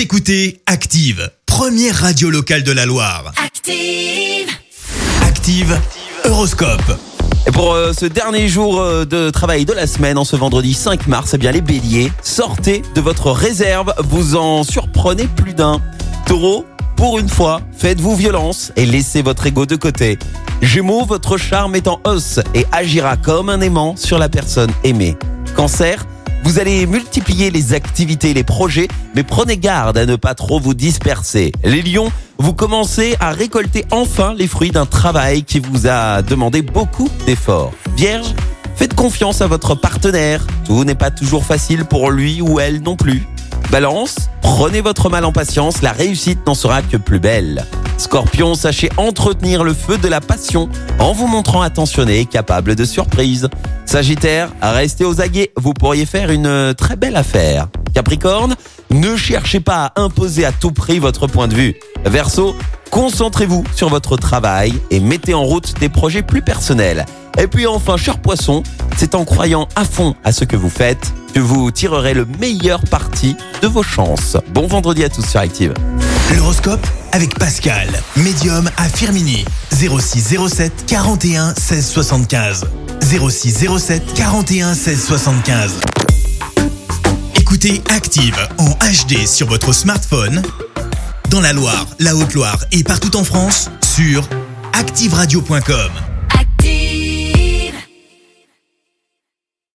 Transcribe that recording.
Vous écoutez Active, première radio locale de la Loire. Active. Active, Horoscope. Et pour euh, ce dernier jour euh, de travail de la semaine, en ce vendredi 5 mars, eh bien les béliers, sortez de votre réserve, vous en surprenez plus d'un. Taureau, pour une fois, faites-vous violence et laissez votre ego de côté. Gémeaux, votre charme est en hausse et agira comme un aimant sur la personne aimée. Cancer, vous allez multiplier les activités les projets, mais prenez garde à ne pas trop vous disperser. Les lions, vous commencez à récolter enfin les fruits d'un travail qui vous a demandé beaucoup d'efforts. Vierge, faites confiance à votre partenaire. Tout n'est pas toujours facile pour lui ou elle non plus. Balance, prenez votre mal en patience, la réussite n'en sera que plus belle. Scorpion, sachez entretenir le feu de la passion en vous montrant attentionné et capable de surprise. Sagittaire, restez aux aguets, vous pourriez faire une très belle affaire. Capricorne, ne cherchez pas à imposer à tout prix votre point de vue. Verseau, concentrez-vous sur votre travail et mettez en route des projets plus personnels. Et puis enfin, cher poisson, c'est en croyant à fond à ce que vous faites que vous tirerez le meilleur parti de vos chances. Bon vendredi à tous sur Active. L'horoscope avec Pascal, médium à Firmini. 06 07 41 16 75. 06 07 41 16 75. Écoutez Active en HD sur votre smartphone, dans la Loire, la Haute-Loire et partout en France, sur activeradio.com.